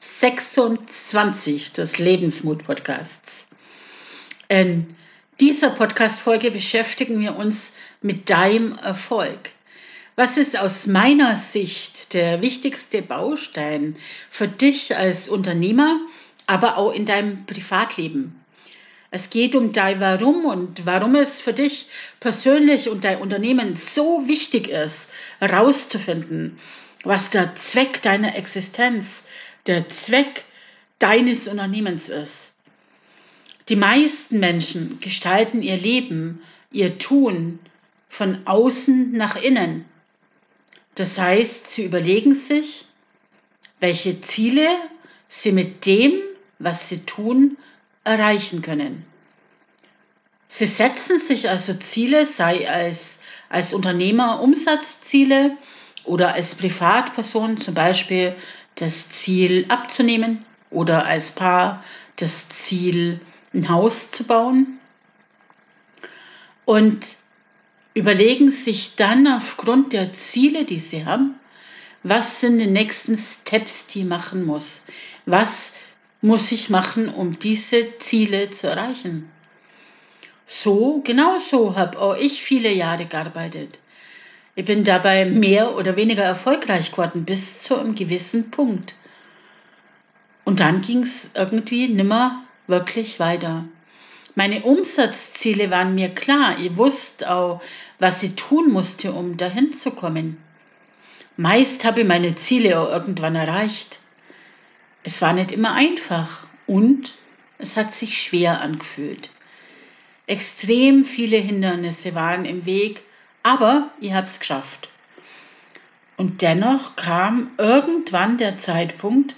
26 des Lebensmut-Podcasts. In dieser Podcast-Folge beschäftigen wir uns mit deinem Erfolg. Was ist aus meiner Sicht der wichtigste Baustein für dich als Unternehmer, aber auch in deinem Privatleben? Es geht um dein Warum und warum es für dich persönlich und dein Unternehmen so wichtig ist, herauszufinden, was der Zweck deiner Existenz, der Zweck deines Unternehmens ist. Die meisten Menschen gestalten ihr Leben, ihr Tun von außen nach innen. Das heißt, sie überlegen sich, welche Ziele sie mit dem, was sie tun, erreichen können. Sie setzen sich also Ziele, sei als, als Unternehmer Umsatzziele oder als Privatperson zum Beispiel das Ziel abzunehmen oder als Paar das Ziel ein Haus zu bauen und überlegen sich dann aufgrund der Ziele, die sie haben, was sind die nächsten Steps, die ich machen muss? Was muss ich machen, um diese Ziele zu erreichen. So, genau so habe auch ich viele Jahre gearbeitet. Ich bin dabei mehr oder weniger erfolgreich geworden bis zu einem gewissen Punkt. Und dann ging es irgendwie nimmer wirklich weiter. Meine Umsatzziele waren mir klar. Ich wusste auch, was ich tun musste, um dahin zu kommen. Meist habe ich meine Ziele auch irgendwann erreicht. Es war nicht immer einfach und es hat sich schwer angefühlt. Extrem viele Hindernisse waren im Weg, aber ihr habt es geschafft. Und dennoch kam irgendwann der Zeitpunkt,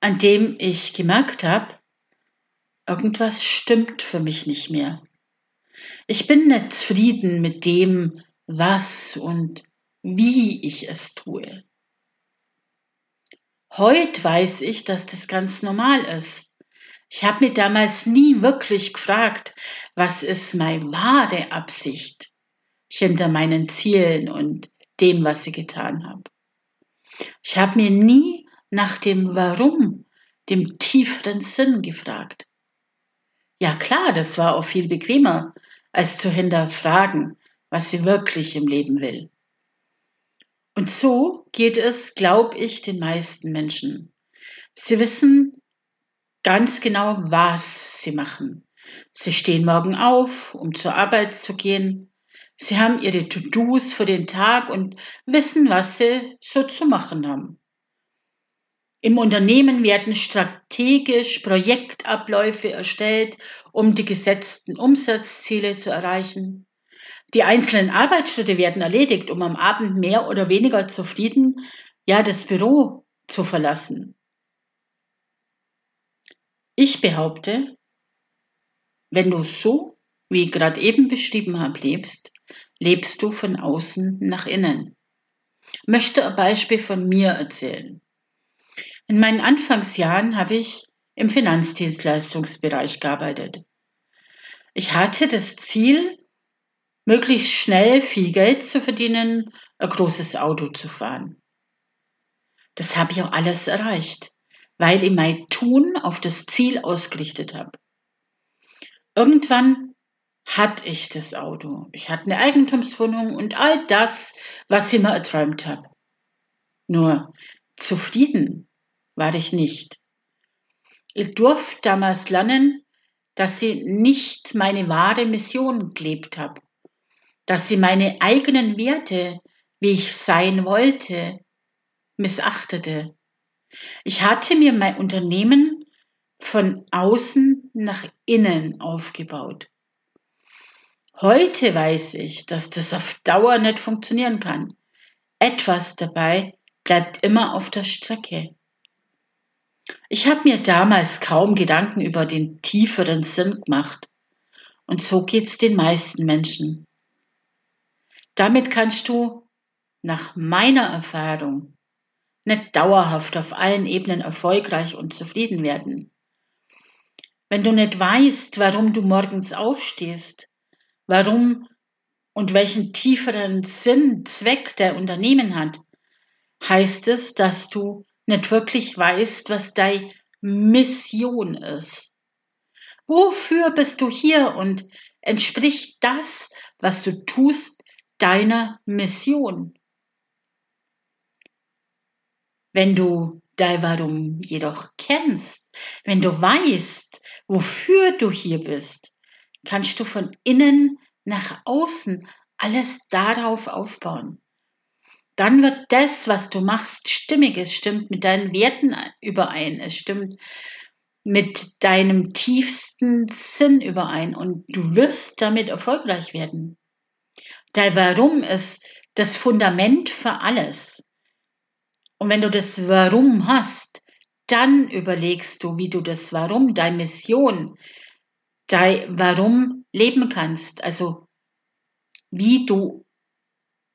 an dem ich gemerkt habe, irgendwas stimmt für mich nicht mehr. Ich bin nicht zufrieden mit dem, was und wie ich es tue. Heute weiß ich, dass das ganz normal ist. Ich habe mir damals nie wirklich gefragt, was ist meine wahre Absicht hinter meinen Zielen und dem, was ich getan habe. Ich habe mir nie nach dem Warum, dem tieferen Sinn gefragt. Ja klar, das war auch viel bequemer, als zu hinterfragen, was sie wirklich im Leben will. Und so geht es, glaube ich, den meisten Menschen. Sie wissen ganz genau, was sie machen. Sie stehen morgen auf, um zur Arbeit zu gehen. Sie haben ihre To-Dos für den Tag und wissen, was sie so zu machen haben. Im Unternehmen werden strategisch Projektabläufe erstellt, um die gesetzten Umsatzziele zu erreichen. Die einzelnen Arbeitsschritte werden erledigt, um am Abend mehr oder weniger zufrieden ja das Büro zu verlassen. Ich behaupte, wenn du so, wie ich gerade eben beschrieben habe, lebst, lebst du von außen nach innen. Möchte ein Beispiel von mir erzählen. In meinen Anfangsjahren habe ich im Finanzdienstleistungsbereich gearbeitet. Ich hatte das Ziel, möglichst schnell viel Geld zu verdienen, ein großes Auto zu fahren. Das habe ich auch alles erreicht, weil ich mein Tun auf das Ziel ausgerichtet habe. Irgendwann hatte ich das Auto. Ich hatte eine Eigentumswohnung und all das, was ich mir erträumt habe. Nur zufrieden war ich nicht. Ich durfte damals lernen, dass ich nicht meine wahre Mission gelebt habe dass sie meine eigenen Werte, wie ich sein wollte, missachtete. Ich hatte mir mein Unternehmen von außen nach innen aufgebaut. Heute weiß ich, dass das auf Dauer nicht funktionieren kann. Etwas dabei bleibt immer auf der Strecke. Ich habe mir damals kaum Gedanken über den tieferen Sinn gemacht. Und so geht's den meisten Menschen. Damit kannst du nach meiner Erfahrung nicht dauerhaft auf allen Ebenen erfolgreich und zufrieden werden. Wenn du nicht weißt, warum du morgens aufstehst, warum und welchen tieferen Sinn, Zweck der Unternehmen hat, heißt es, dass du nicht wirklich weißt, was deine Mission ist. Wofür bist du hier und entspricht das, was du tust, deiner Mission? Wenn du dein Warum jedoch kennst, wenn du weißt, wofür du hier bist, kannst du von innen nach außen alles darauf aufbauen. Dann wird das, was du machst, stimmig. Es stimmt mit deinen Werten überein. Es stimmt mit deinem tiefsten Sinn überein und du wirst damit erfolgreich werden. Dein Warum ist das Fundament für alles. Und wenn du das Warum hast, dann überlegst du, wie du das Warum, deine Mission, dein Warum leben kannst. Also wie du,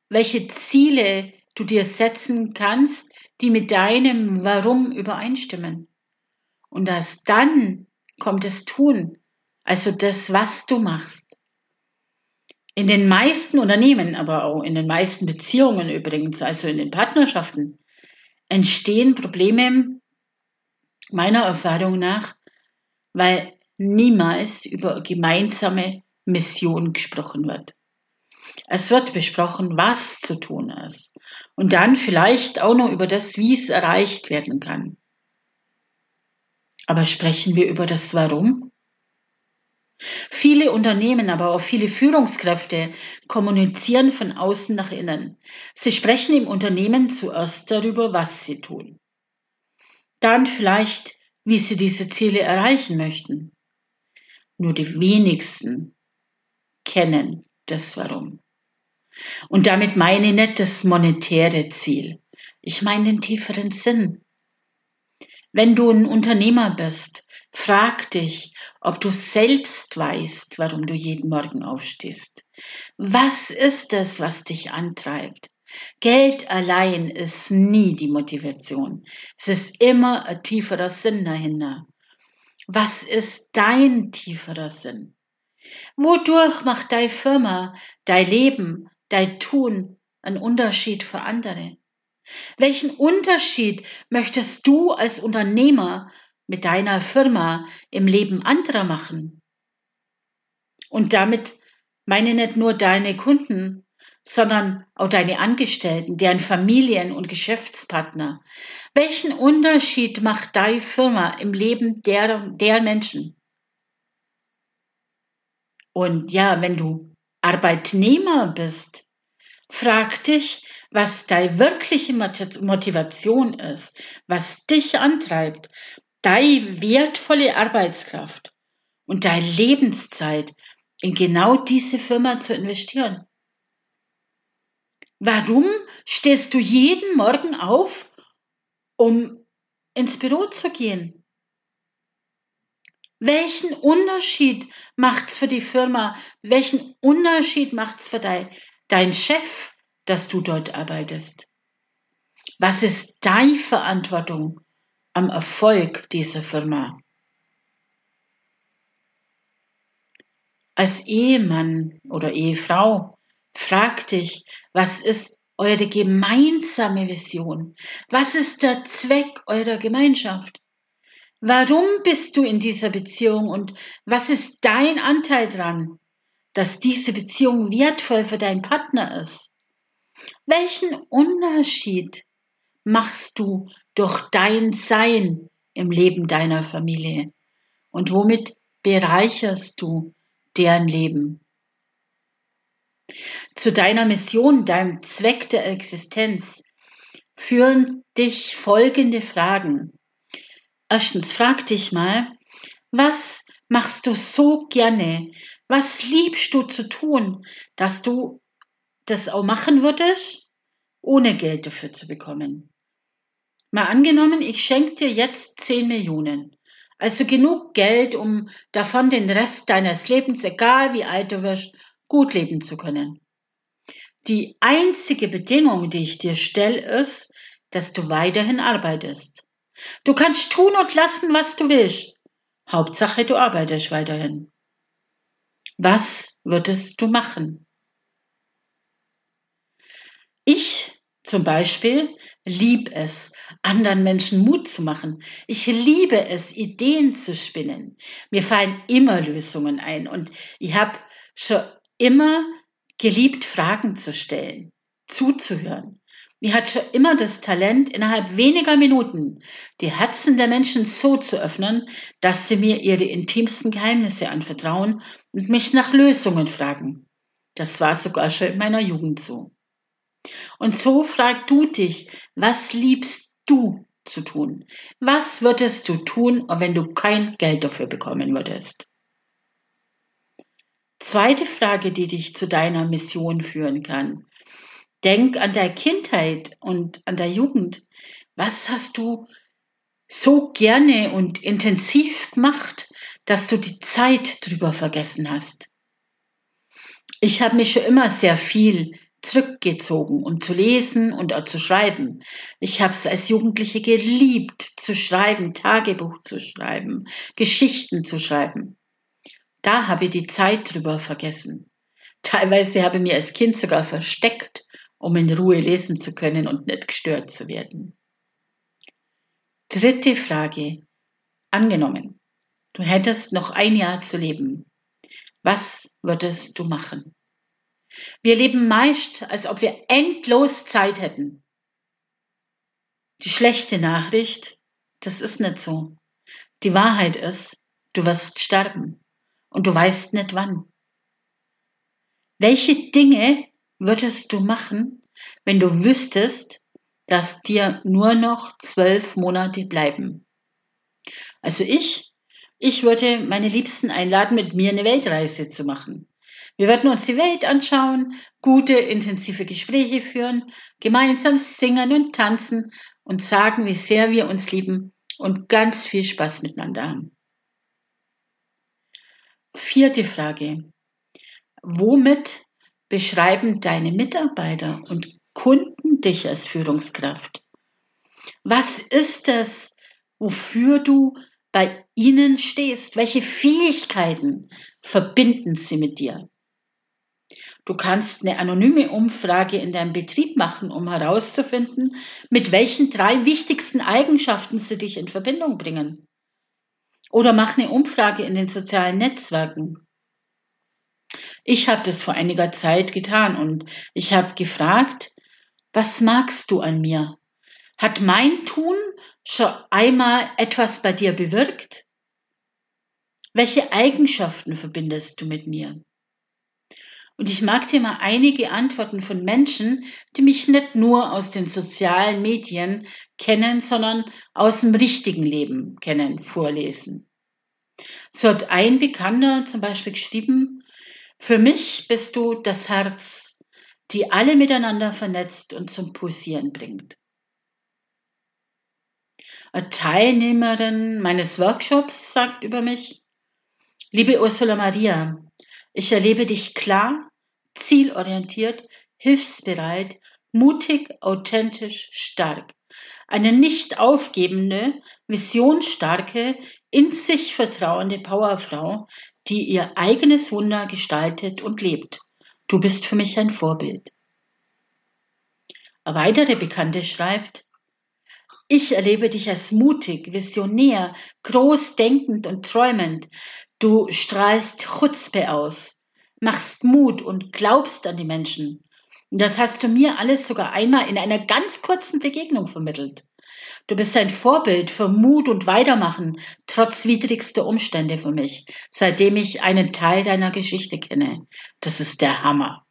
welche Ziele du dir setzen kannst, die mit deinem Warum übereinstimmen. Und erst dann kommt das Tun, also das, was du machst. In den meisten Unternehmen, aber auch in den meisten Beziehungen übrigens, also in den Partnerschaften, entstehen Probleme meiner Erfahrung nach, weil niemals über gemeinsame Mission gesprochen wird. Es wird besprochen, was zu tun ist. Und dann vielleicht auch noch über das, wie es erreicht werden kann. Aber sprechen wir über das Warum? Viele Unternehmen, aber auch viele Führungskräfte kommunizieren von außen nach innen. Sie sprechen im Unternehmen zuerst darüber, was sie tun. Dann vielleicht, wie sie diese Ziele erreichen möchten. Nur die wenigsten kennen das Warum. Und damit meine ich nicht das monetäre Ziel. Ich meine den tieferen Sinn. Wenn du ein Unternehmer bist, frag dich, ob du selbst weißt, warum du jeden Morgen aufstehst. Was ist es, was dich antreibt? Geld allein ist nie die Motivation. Es ist immer ein tieferer Sinn dahinter. Was ist dein tieferer Sinn? Wodurch macht deine Firma, dein Leben, dein Tun einen Unterschied für andere? Welchen Unterschied möchtest du als Unternehmer mit deiner Firma im Leben anderer machen? Und damit meine nicht nur deine Kunden, sondern auch deine Angestellten, deren Familien und Geschäftspartner. Welchen Unterschied macht deine Firma im Leben der, der Menschen? Und ja, wenn du Arbeitnehmer bist, frag dich, was deine wirkliche Motivation ist, was dich antreibt, deine wertvolle Arbeitskraft und deine Lebenszeit in genau diese Firma zu investieren. Warum stehst du jeden Morgen auf, um ins Büro zu gehen? Welchen Unterschied macht's für die Firma? Welchen Unterschied macht's für dein, dein Chef, dass du dort arbeitest? Was ist deine Verantwortung am Erfolg dieser Firma? Als Ehemann oder Ehefrau frag dich, was ist eure gemeinsame Vision? Was ist der Zweck eurer Gemeinschaft? Warum bist du in dieser Beziehung und was ist dein Anteil dran, dass diese Beziehung wertvoll für deinen Partner ist? Welchen Unterschied machst du durch dein Sein im Leben deiner Familie? Und womit bereicherst du deren Leben? Zu deiner Mission, deinem Zweck der Existenz führen dich folgende Fragen. Erstens, frag dich mal, was machst du so gerne? Was liebst du zu tun, dass du das auch machen würdest, ohne Geld dafür zu bekommen? Mal angenommen, ich schenke dir jetzt 10 Millionen. Also genug Geld, um davon den Rest deines Lebens, egal wie alt du wirst, gut leben zu können. Die einzige Bedingung, die ich dir stelle, ist, dass du weiterhin arbeitest. Du kannst tun und lassen, was du willst. Hauptsache, du arbeitest weiterhin. Was würdest du machen? Ich zum Beispiel liebe es, anderen Menschen Mut zu machen. Ich liebe es, Ideen zu spinnen. Mir fallen immer Lösungen ein und ich habe schon immer geliebt, Fragen zu stellen, zuzuhören. Mir hat schon immer das Talent, innerhalb weniger Minuten die Herzen der Menschen so zu öffnen, dass sie mir ihre intimsten Geheimnisse anvertrauen und mich nach Lösungen fragen. Das war sogar schon in meiner Jugend so. Und so frag du dich, was liebst du zu tun? Was würdest du tun, wenn du kein Geld dafür bekommen würdest? Zweite Frage, die dich zu deiner Mission führen kann. Denk an deine Kindheit und an der Jugend. Was hast du so gerne und intensiv gemacht, dass du die Zeit drüber vergessen hast? Ich habe mich schon immer sehr viel zurückgezogen, um zu lesen und auch zu schreiben. Ich habe es als Jugendliche geliebt, zu schreiben, Tagebuch zu schreiben, Geschichten zu schreiben. Da habe ich die Zeit drüber vergessen. Teilweise habe ich mir als Kind sogar versteckt, um in Ruhe lesen zu können und nicht gestört zu werden. Dritte Frage. Angenommen, du hättest noch ein Jahr zu leben. Was würdest du machen? Wir leben meist, als ob wir endlos Zeit hätten. Die schlechte Nachricht, das ist nicht so. Die Wahrheit ist, du wirst sterben und du weißt nicht wann. Welche Dinge würdest du machen, wenn du wüsstest, dass dir nur noch zwölf Monate bleiben? Also ich, ich würde meine Liebsten einladen, mit mir eine Weltreise zu machen. Wir werden uns die Welt anschauen, gute, intensive Gespräche führen, gemeinsam singen und tanzen und sagen, wie sehr wir uns lieben und ganz viel Spaß miteinander haben. Vierte Frage. Womit beschreiben deine Mitarbeiter und Kunden dich als Führungskraft? Was ist es, wofür du bei ihnen stehst? Welche Fähigkeiten verbinden sie mit dir? Du kannst eine anonyme Umfrage in deinem Betrieb machen, um herauszufinden, mit welchen drei wichtigsten Eigenschaften sie dich in Verbindung bringen. Oder mach eine Umfrage in den sozialen Netzwerken. Ich habe das vor einiger Zeit getan und ich habe gefragt, was magst du an mir? Hat mein Tun schon einmal etwas bei dir bewirkt? Welche Eigenschaften verbindest du mit mir? Und ich mag dir mal einige Antworten von Menschen, die mich nicht nur aus den sozialen Medien kennen, sondern aus dem richtigen Leben kennen, vorlesen. So hat ein Bekannter zum Beispiel geschrieben, für mich bist du das Herz, die alle miteinander vernetzt und zum Pulsieren bringt. Eine Teilnehmerin meines Workshops sagt über mich, liebe Ursula Maria, ich erlebe dich klar, zielorientiert, hilfsbereit, mutig, authentisch, stark. Eine nicht aufgebende, visionsstarke, in sich vertrauende Powerfrau, die ihr eigenes Wunder gestaltet und lebt. Du bist für mich ein Vorbild. Eine weitere Bekannte schreibt, ich erlebe dich als mutig, visionär, großdenkend und träumend, Du strahlst Chutzpe aus, machst Mut und glaubst an die Menschen. Und das hast du mir alles sogar einmal in einer ganz kurzen Begegnung vermittelt. Du bist ein Vorbild für Mut und Weitermachen, trotz widrigster Umstände für mich, seitdem ich einen Teil deiner Geschichte kenne. Das ist der Hammer.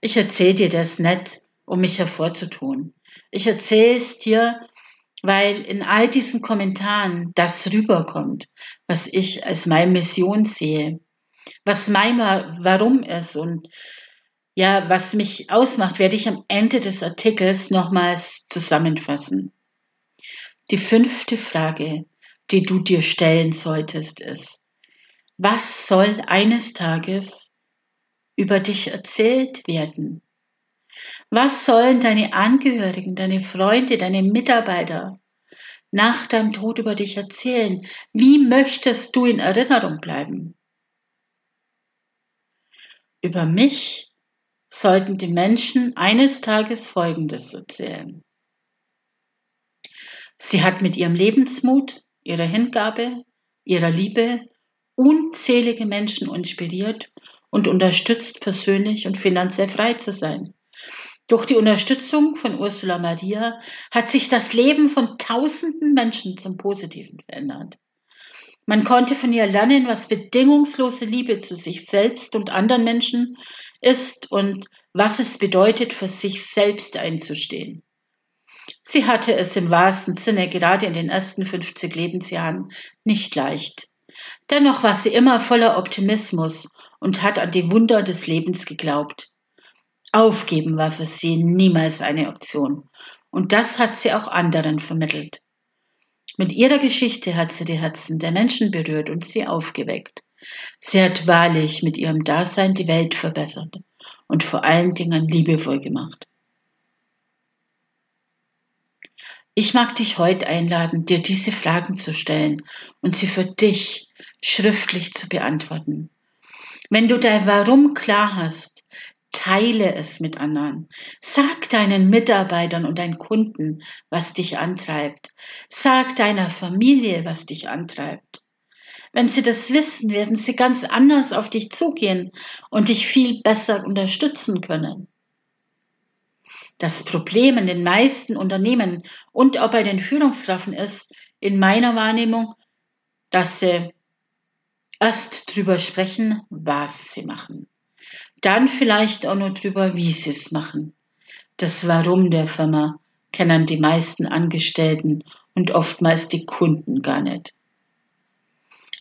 Ich erzähle dir das nicht, um mich hervorzutun. Ich erzähle es dir, weil in all diesen Kommentaren das rüberkommt, was ich als meine Mission sehe, was mein Warum ist und Ja, was mich ausmacht, werde ich am Ende des Artikels nochmals zusammenfassen. Die fünfte Frage, die du dir stellen solltest, ist, was soll eines Tages über dich erzählt werden? Was sollen deine Angehörigen, deine Freunde, deine Mitarbeiter nach deinem Tod über dich erzählen? Wie möchtest du in Erinnerung bleiben? Über mich sollten die Menschen eines Tages Folgendes erzählen. Sie hat mit ihrem Lebensmut, ihrer Hingabe, ihrer Liebe unzählige Menschen inspiriert und unterstützt, persönlich und finanziell frei zu sein. Durch die Unterstützung von Ursula Maria hat sich das Leben von tausenden Menschen zum Positiven verändert. Man konnte von ihr lernen, was bedingungslose Liebe zu sich selbst und anderen Menschen ist und was es bedeutet, für sich selbst einzustehen. Sie hatte es im wahrsten Sinne gerade in den ersten 50 Lebensjahren nicht leicht. Dennoch war sie immer voller Optimismus und hat an die Wunder des Lebens geglaubt. Aufgeben war für sie niemals eine Option. Und das hat sie auch anderen vermittelt. Mit ihrer Geschichte hat sie die Herzen der Menschen berührt und sie aufgeweckt. Sie hat wahrlich mit ihrem Dasein die Welt verbessert und vor allen Dingen liebevoll gemacht. Ich mag dich heute einladen, dir diese Fragen zu stellen und sie für dich schriftlich zu beantworten. Wenn du dein Warum klar hast, teile es mit anderen. Sag deinen Mitarbeitern und deinen Kunden, was dich antreibt. Sag deiner Familie, was dich antreibt. Wenn sie das wissen, werden sie ganz anders auf dich zugehen und dich viel besser unterstützen können. Das Problem in den meisten Unternehmen und auch bei den Führungskräften ist, in meiner Wahrnehmung, dass sie erst drüber sprechen, was sie machen. Dann vielleicht auch nur drüber, wie sie es machen. Das Warum der Firma kennen die meisten Angestellten und oftmals die Kunden gar nicht.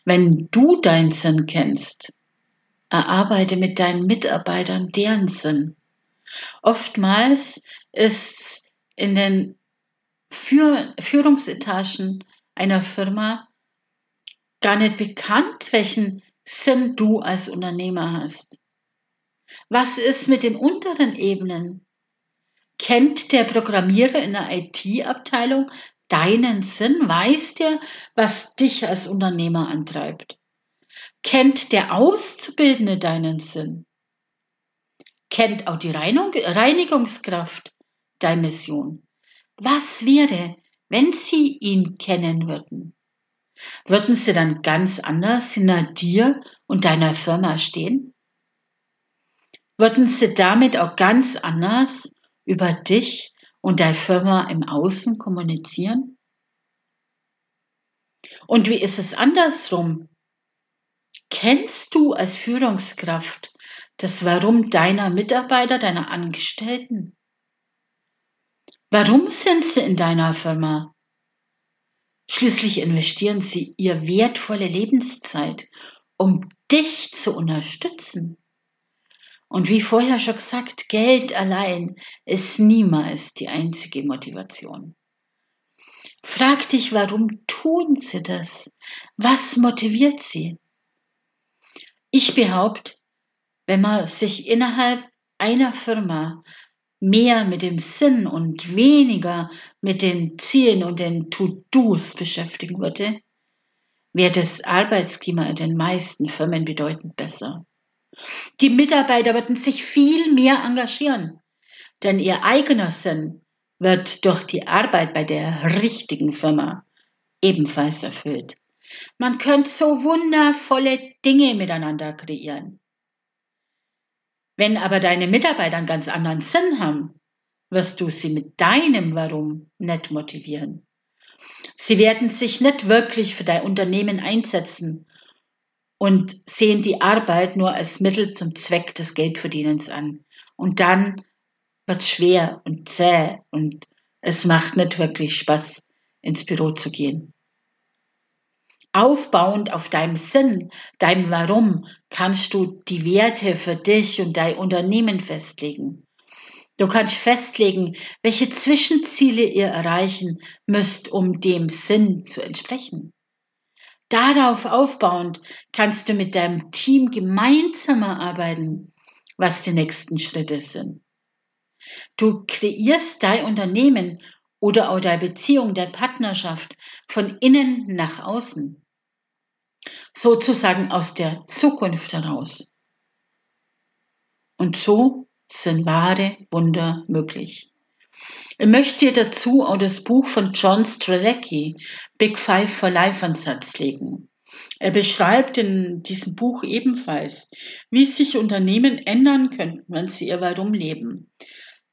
Wenn du deinen Sinn kennst, erarbeite mit deinen Mitarbeitern deren Sinn. Oftmals ist in den Führ Führungsetagen einer Firma gar nicht bekannt, welchen Sinn du als Unternehmer hast. Was ist mit den unteren Ebenen? Kennt der Programmierer in der IT-Abteilung deinen Sinn? Weiß der, was dich als Unternehmer antreibt? Kennt der Auszubildende deinen Sinn? Kennt auch die Reinigungskraft deine Mission? Was wäre, wenn sie ihn kennen würden? Würden sie dann ganz anders hinter dir und deiner Firma stehen? Würden sie damit auch ganz anders über dich und deine Firma im Außen kommunizieren? Und wie ist es andersrum? Kennst du als Führungskraft das Warum deiner Mitarbeiter, deiner Angestellten? Warum sind sie in deiner Firma? Schließlich investieren sie ihr wertvolle Lebenszeit, um dich zu unterstützen. Und wie vorher schon gesagt, Geld allein ist niemals die einzige Motivation. Frag dich, warum tun sie das? Was motiviert sie? Ich behaupte, wenn man sich innerhalb einer Firma mehr mit dem Sinn und weniger mit den Zielen und den To-Dos beschäftigen würde, wäre das Arbeitsklima in den meisten Firmen bedeutend besser. Die Mitarbeiter würden sich viel mehr engagieren, denn ihr eigener Sinn wird durch die Arbeit bei der richtigen Firma ebenfalls erfüllt. Man könnte so wundervolle Dinge miteinander kreieren. Wenn aber deine Mitarbeiter einen ganz anderen Sinn haben, wirst du sie mit deinem Warum nicht motivieren. Sie werden sich nicht wirklich für dein Unternehmen einsetzen und sehen die Arbeit nur als Mittel zum Zweck des Geldverdienens an. Und dann wird es schwer und zäh und es macht nicht wirklich Spaß, ins Büro zu gehen. Aufbauend auf deinem Sinn, deinem Warum, kannst du die Werte für dich und dein Unternehmen festlegen. Du kannst festlegen, welche Zwischenziele ihr erreichen müsst, um dem Sinn zu entsprechen. Darauf aufbauend kannst du mit deinem Team gemeinsam erarbeiten, was die nächsten Schritte sind. Du kreierst dein Unternehmen oder auch deine Beziehung, deine Partnerschaft von innen nach außen sozusagen aus der Zukunft heraus. Und so sind wahre Wunder möglich. Ich möchte dir dazu auch das Buch von John Strelecki, Big Five for Life, ans Satz legen. Er beschreibt in diesem Buch ebenfalls, wie sich Unternehmen ändern könnten, wenn sie ihr Warum leben.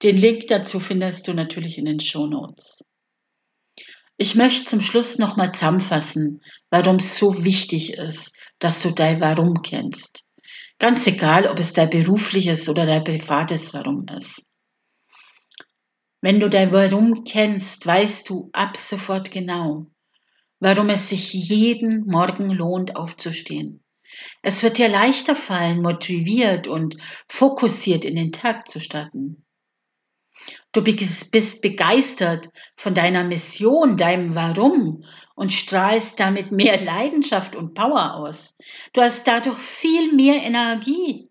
Den Link dazu findest du natürlich in den Show Notes. Ich möchte zum Schluss nochmal zusammenfassen, warum es so wichtig ist, dass du dein Warum kennst. Ganz egal, ob es dein berufliches oder dein privates Warum ist. Wenn du dein Warum kennst, weißt du ab sofort genau, warum es sich jeden Morgen lohnt, aufzustehen. Es wird dir leichter fallen, motiviert und fokussiert in den Tag zu starten. Du bist begeistert von deiner Mission, deinem Warum und strahlst damit mehr Leidenschaft und Power aus. Du hast dadurch viel mehr Energie.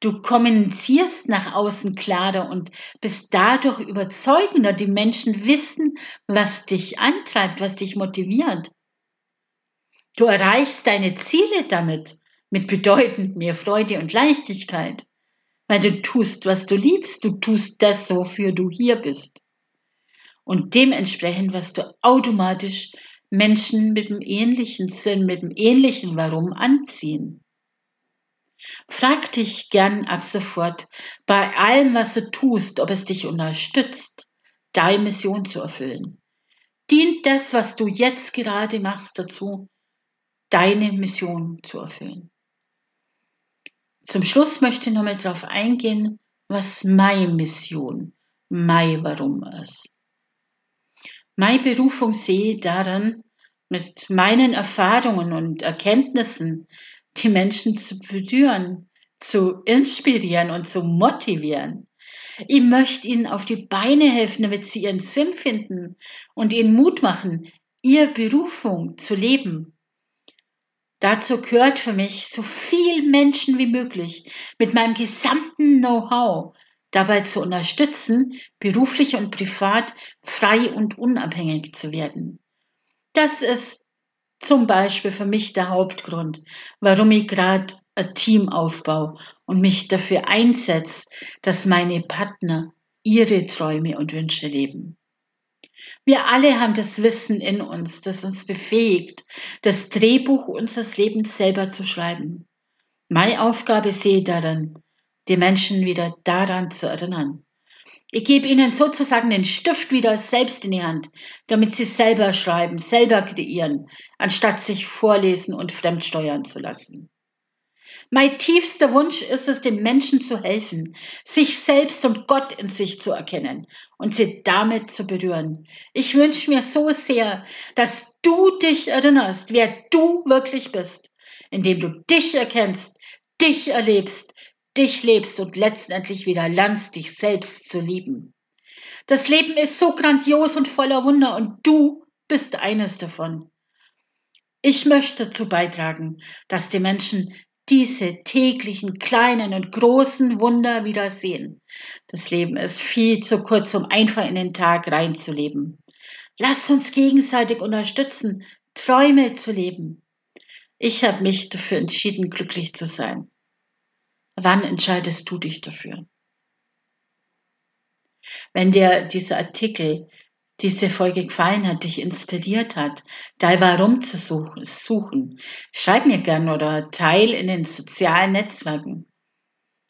Du kommunizierst nach außen klarer und bist dadurch überzeugender. Die Menschen wissen, was dich antreibt, was dich motiviert. Du erreichst deine Ziele damit mit bedeutend mehr Freude und Leichtigkeit weil du tust, was du liebst, du tust das, wofür du hier bist. Und dementsprechend wirst du automatisch Menschen mit dem ähnlichen Sinn, mit dem ähnlichen Warum anziehen. Frag dich gern ab sofort bei allem, was du tust, ob es dich unterstützt, deine Mission zu erfüllen. Dient das, was du jetzt gerade machst, dazu, deine Mission zu erfüllen? Zum Schluss möchte ich nochmal darauf eingehen, was meine Mission, mein Warum ist. Meine Berufung sehe darin, mit meinen Erfahrungen und Erkenntnissen die Menschen zu berühren, zu inspirieren und zu motivieren. Ich möchte ihnen auf die Beine helfen, damit sie ihren Sinn finden und ihnen Mut machen, ihre Berufung zu leben Dazu gehört für mich, so viel Menschen wie möglich mit meinem gesamten Know-how dabei zu unterstützen, beruflich und privat frei und unabhängig zu werden. Das ist zum Beispiel für mich der Hauptgrund, warum ich gerade ein Team aufbaue und mich dafür einsetze, dass meine Partner ihre Träume und Wünsche leben. Wir alle haben das Wissen in uns, das uns befähigt, das Drehbuch unseres Lebens selber zu schreiben. Meine Aufgabe sehe darin, die Menschen wieder daran zu erinnern. Ich gebe ihnen sozusagen den Stift wieder selbst in die Hand, damit sie selber schreiben, selber kreieren, anstatt sich vorlesen und fremdsteuern zu lassen. Mein tiefster Wunsch ist es, den Menschen zu helfen, sich selbst und Gott in sich zu erkennen und sie damit zu berühren. Ich wünsche mir so sehr, dass du dich erinnerst, wer du wirklich bist, indem du dich erkennst, dich erlebst, dich lebst und letztendlich wieder lernst, dich selbst zu lieben. Das Leben ist so grandios und voller Wunder und du bist eines davon. Ich möchte dazu beitragen, dass die Menschen diese täglichen kleinen und großen Wunder wieder sehen. Das Leben ist viel zu kurz, um einfach in den Tag reinzuleben. Lasst uns gegenseitig unterstützen, Träume zu leben. Ich habe mich dafür entschieden, glücklich zu sein. Wann entscheidest du dich dafür? Wenn dir dieser Artikel diese Folge gefallen hat, dich inspiriert hat, dein Warum zu suchen, schreib mir gern oder teil in den sozialen Netzwerken.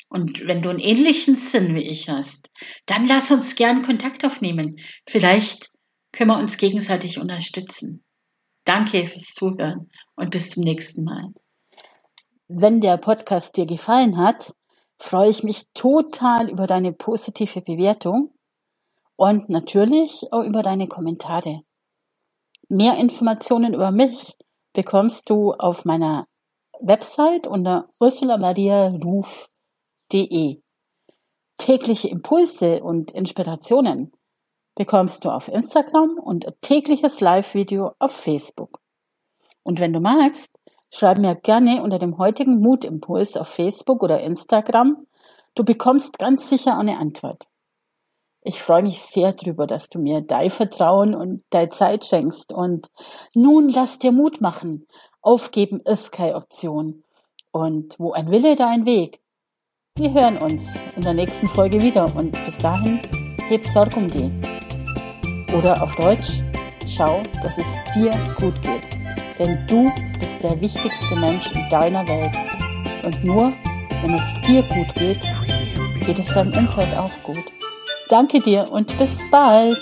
Und wenn du einen ähnlichen Sinn wie ich hast, dann lass uns gern Kontakt aufnehmen. Vielleicht können wir uns gegenseitig unterstützen. Danke fürs Zuhören und bis zum nächsten Mal. Wenn der Podcast dir gefallen hat, freue ich mich total über deine positive Bewertung und natürlich auch über deine Kommentare. Mehr Informationen über mich bekommst du auf meiner Website unter ursulamariaruf.de. Tägliche Impulse und Inspirationen bekommst du auf Instagram und tägliches Live-Video auf Facebook. Und wenn du magst, schreib mir gerne unter dem heutigen Mutimpuls auf Facebook oder Instagram. Du bekommst ganz sicher eine Antwort. Ich freue mich sehr drüber, dass du mir dein Vertrauen und deine Zeit schenkst. Und nun lass dir Mut machen. Aufgeben ist keine Option. Und wo ein Wille, da ein Weg. Wir hören uns in der nächsten Folge wieder und bis dahin heb Sorg um die. Oder auf Deutsch, schau, dass es dir gut geht. Denn du bist der wichtigste Mensch in deiner Welt. Und nur wenn es dir gut geht, geht es deinem Umfeld auch gut. Danke dir und bis bald.